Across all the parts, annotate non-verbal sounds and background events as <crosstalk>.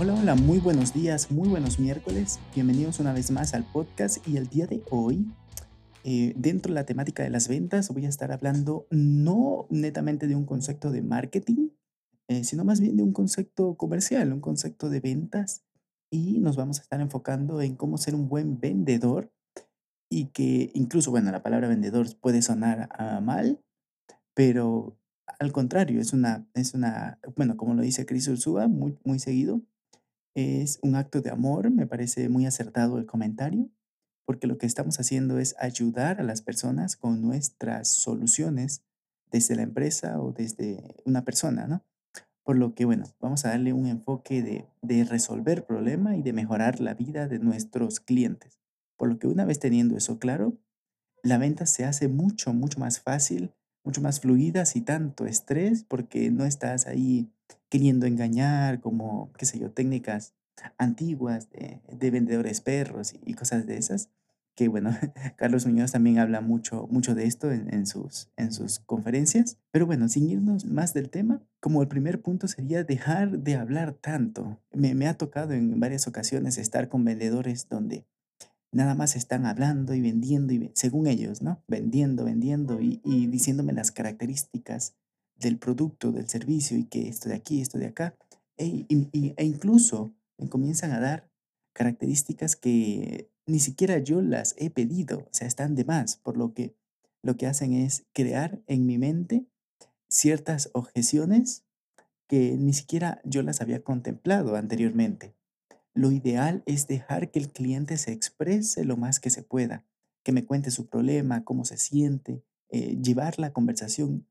Hola, hola, muy buenos días, muy buenos miércoles. Bienvenidos una vez más al podcast y el día de hoy, eh, dentro de la temática de las ventas, voy a estar hablando no netamente de un concepto de marketing, eh, sino más bien de un concepto comercial, un concepto de ventas y nos vamos a estar enfocando en cómo ser un buen vendedor y que incluso, bueno, la palabra vendedor puede sonar a mal, pero al contrario, es una, es una, bueno, como lo dice Chris Ursúa muy, muy seguido, es un acto de amor, me parece muy acertado el comentario, porque lo que estamos haciendo es ayudar a las personas con nuestras soluciones desde la empresa o desde una persona, ¿no? Por lo que, bueno, vamos a darle un enfoque de, de resolver problema y de mejorar la vida de nuestros clientes. Por lo que una vez teniendo eso claro, la venta se hace mucho, mucho más fácil, mucho más fluida, sin tanto estrés, porque no estás ahí queriendo engañar, como, qué sé yo, técnicas antiguas de, de vendedores perros y, cosas de esas. Que bueno, <laughs> Carlos Muñoz también habla mucho, mucho de esto en, sus, en sus conferencias. Pero bueno, sin irnos más del tema, como el primer punto sería dejar de hablar tanto. Me, ha tocado en varias ocasiones estar con vendedores donde nada más están hablando y vendiendo, y, según ellos, ¿no? Vendiendo, vendiendo y diciéndome las características del producto, del servicio y que esto de aquí, esto de acá. E, incluso me comienzan a dar características que ni siquiera yo las he pedido, o sea, están de más, por lo que lo que hacen es crear en mi mente ciertas objeciones que ni siquiera yo las había contemplado anteriormente. Lo ideal es dejar que el cliente se exprese lo más que se pueda, que me cuente su problema, cómo se siente, eh, llevar la conversación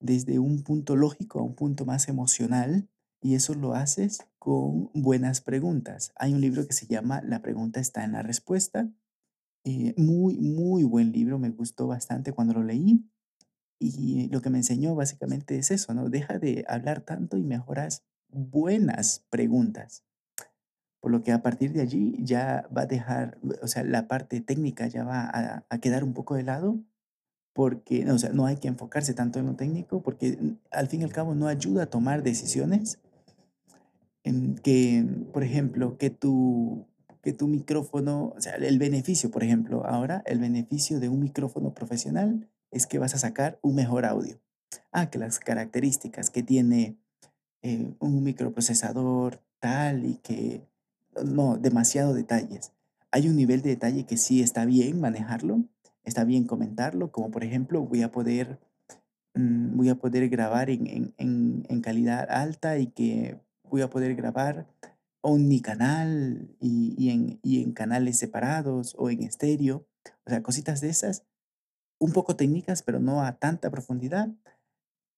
desde un punto lógico a un punto más emocional y eso lo haces con buenas preguntas. Hay un libro que se llama La pregunta está en la respuesta. Eh, muy, muy buen libro, me gustó bastante cuando lo leí. Y lo que me enseñó básicamente es eso, ¿no? Deja de hablar tanto y mejoras buenas preguntas. Por lo que a partir de allí ya va a dejar, o sea, la parte técnica ya va a, a quedar un poco de lado porque, o sea, no hay que enfocarse tanto en lo técnico porque mm, al fin y al cabo no ayuda a tomar decisiones en que, por ejemplo, que tu, que tu micrófono, o sea, el beneficio, por ejemplo, ahora el beneficio de un micrófono profesional es que vas a sacar un mejor audio. Ah, que las características que tiene eh, un microprocesador tal y que, no, demasiado detalles. Hay un nivel de detalle que sí está bien manejarlo, está bien comentarlo, como por ejemplo voy a poder, mm, voy a poder grabar en, en, calidad alta y que voy a poder grabar omnicanal y, y, en, y en canales separados o en estéreo, o sea, cositas de esas, un poco técnicas, pero no a tanta profundidad,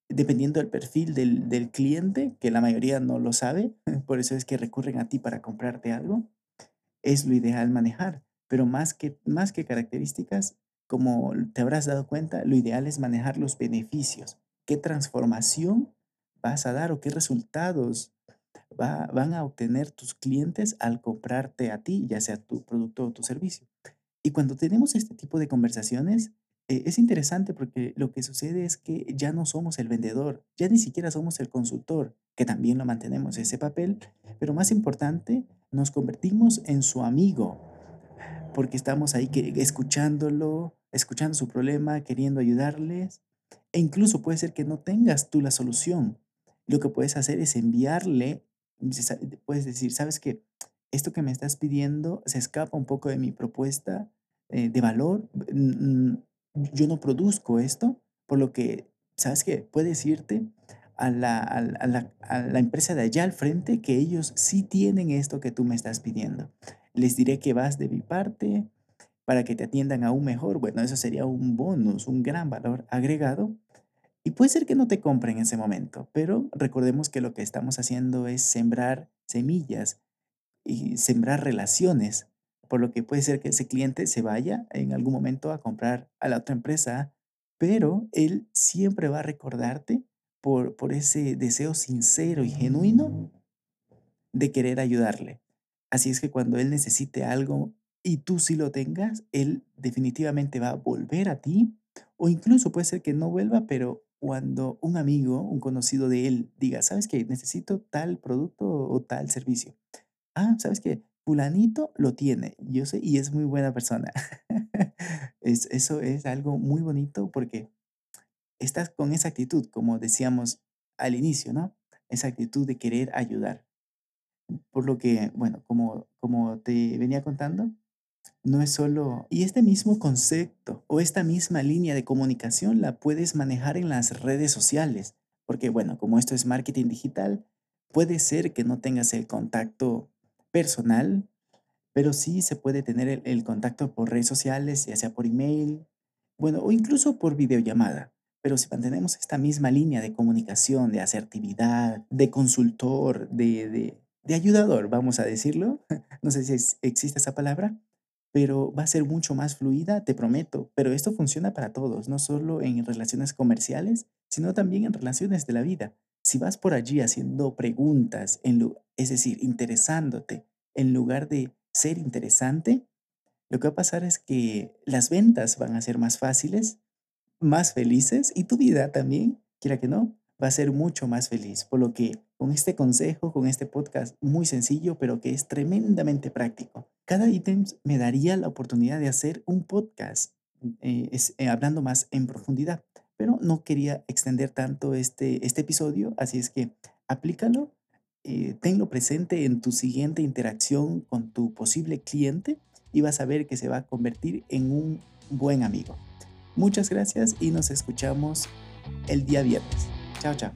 dependiendo del perfil del, del cliente, que la mayoría no lo sabe, <laughs> por eso es que recurren a ti para comprarte algo, es lo ideal manejar, pero más que, más que características, como te habrás dado cuenta, lo ideal es manejar los beneficios. ¿Qué transformación vas a dar o qué resultados va, van a obtener tus clientes al comprarte a ti, ya sea tu producto o tu servicio? Y cuando tenemos este tipo de conversaciones, eh, es interesante porque lo que sucede es que ya no somos el vendedor, ya ni siquiera somos el consultor, que también lo mantenemos ese papel, pero más importante, nos convertimos en su amigo, porque estamos ahí que, escuchándolo, escuchando su problema, queriendo ayudarles. E incluso puede ser que no tengas tú la solución. Lo que puedes hacer es enviarle, puedes decir, sabes que esto que me estás pidiendo se escapa un poco de mi propuesta eh, de valor. Yo no produzco esto, por lo que, ¿sabes qué? Puedes irte a la, a, la, a la empresa de allá al frente que ellos sí tienen esto que tú me estás pidiendo. Les diré que vas de mi parte, para que te atiendan aún mejor, bueno, eso sería un bonus, un gran valor agregado. Y puede ser que no te compren en ese momento, pero recordemos que lo que estamos haciendo es sembrar semillas y sembrar relaciones por lo que puede ser que ese cliente se vaya en algún momento a comprar a la otra empresa, pero él siempre va a recordarte por, por ese deseo sincero y genuino de querer ayudarle. Así es que cuando él necesite algo y tú sí lo tengas, él definitivamente va a volver a ti o incluso puede ser que no vuelva, pero cuando un amigo, un conocido de él diga, ¿sabes qué? Necesito tal producto o tal servicio. Ah, ¿sabes qué? Fulanito lo tiene, yo sé, y es muy buena persona. <laughs> Es, eso es algo muy bonito porque estás con esa actitud, como decíamos al inicio, ¿no? Esa actitud de querer ayudar. Por lo que, bueno, como, como te venía contando, no es solo... Y este mismo concepto o esta misma línea de comunicación la puedes manejar en las redes sociales, porque, bueno, como esto es marketing digital, puede ser que no tengas el contacto personal, pero sí se puede tener el, contacto por redes sociales, ya sea por email, bueno, o incluso por videollamada. Pero si mantenemos esta misma línea de comunicación, de asertividad, de consultor, de, de, de ayudador, vamos a decirlo, <laughs> no sé si existe esa palabra, pero va a ser mucho más fluida, te prometo. Pero esto funciona para todos, no solo en relaciones comerciales, sino también en relaciones de la vida. Si vas por allí haciendo preguntas, en lu- es decir, interesándote, en lugar de ser interesante, lo que va a pasar es que las ventas van a ser más fáciles más felices y tu vida también, quiera que no, va a ser mucho más feliz. Por lo que con este consejo, con este podcast muy sencillo, pero que es tremendamente práctico, cada ítem me daría la oportunidad de hacer un podcast eh, eh, hablando más en profundidad, pero no quería extender tanto este, este episodio, así es que aplícalo, eh, tenlo presente en tu siguiente interacción con tu posible cliente y vas a ver que se va a convertir en un buen amigo. Muchas gracias y nos escuchamos el día viernes. Chao, chao.